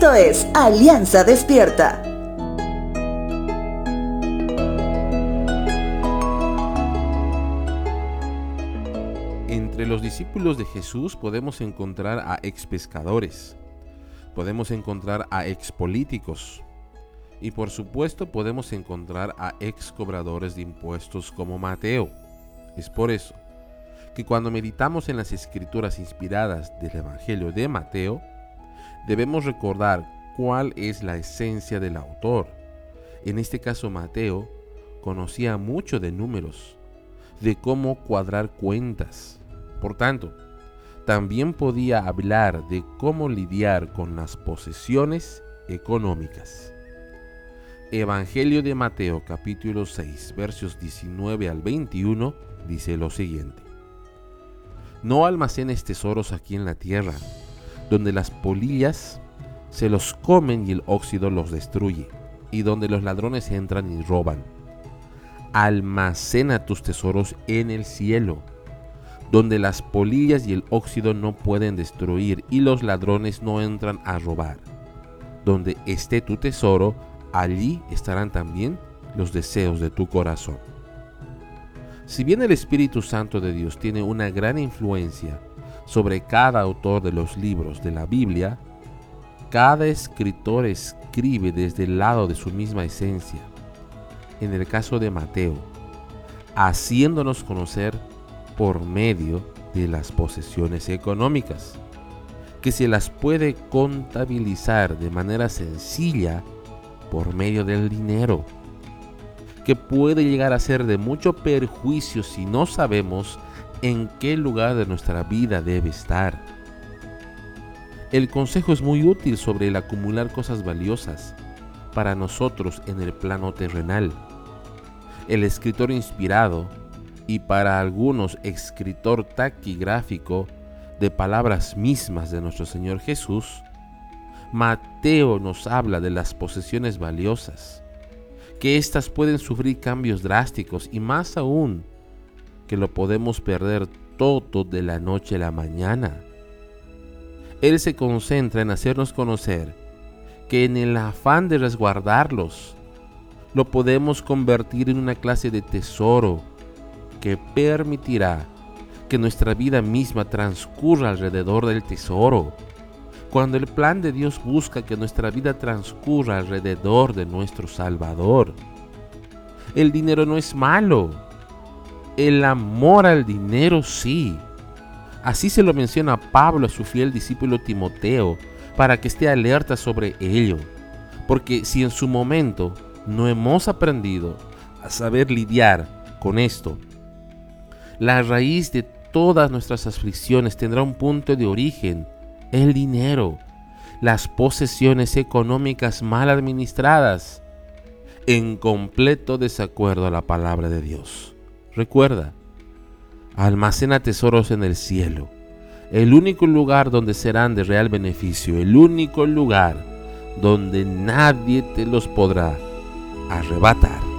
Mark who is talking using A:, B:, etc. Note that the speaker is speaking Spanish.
A: Esto es Alianza Despierta.
B: Entre los discípulos de Jesús podemos encontrar a ex pescadores, podemos encontrar a ex políticos y por supuesto podemos encontrar a ex cobradores de impuestos como Mateo. Es por eso que cuando meditamos en las escrituras inspiradas del Evangelio de Mateo, debemos recordar cuál es la esencia del autor. En este caso Mateo conocía mucho de números, de cómo cuadrar cuentas. Por tanto, también podía hablar de cómo lidiar con las posesiones económicas. Evangelio de Mateo capítulo 6 versos 19 al 21 dice lo siguiente. No almacenes tesoros aquí en la tierra, donde las polillas se los comen y el óxido los destruye, y donde los ladrones entran y roban. Almacena tus tesoros en el cielo, donde las polillas y el óxido no pueden destruir y los ladrones no entran a robar. Donde esté tu tesoro, allí estarán también los deseos de tu corazón. Si bien el Espíritu Santo de Dios tiene una gran influencia sobre cada autor de los libros de la Biblia, cada escritor escribe desde el lado de su misma esencia. En el caso de Mateo, haciéndonos conocer por medio de las posesiones económicas, que se las puede contabilizar de manera sencilla por medio del dinero que puede llegar a ser de mucho perjuicio si no sabemos en qué lugar de nuestra vida debe estar. El consejo es muy útil sobre el acumular cosas valiosas para nosotros en el plano terrenal. El escritor inspirado y para algunos escritor taquigráfico de palabras mismas de nuestro Señor Jesús, Mateo nos habla de las posesiones valiosas que éstas pueden sufrir cambios drásticos y más aún que lo podemos perder todo de la noche a la mañana. Él se concentra en hacernos conocer que en el afán de resguardarlos, lo podemos convertir en una clase de tesoro que permitirá que nuestra vida misma transcurra alrededor del tesoro cuando el plan de Dios busca que nuestra vida transcurra alrededor de nuestro Salvador. El dinero no es malo. El amor al dinero sí. Así se lo menciona Pablo a su fiel discípulo Timoteo para que esté alerta sobre ello. Porque si en su momento no hemos aprendido a saber lidiar con esto, la raíz de todas nuestras aflicciones tendrá un punto de origen el dinero, las posesiones económicas mal administradas, en completo desacuerdo a la palabra de Dios. Recuerda, almacena tesoros en el cielo, el único lugar donde serán de real beneficio, el único lugar donde nadie te los podrá arrebatar.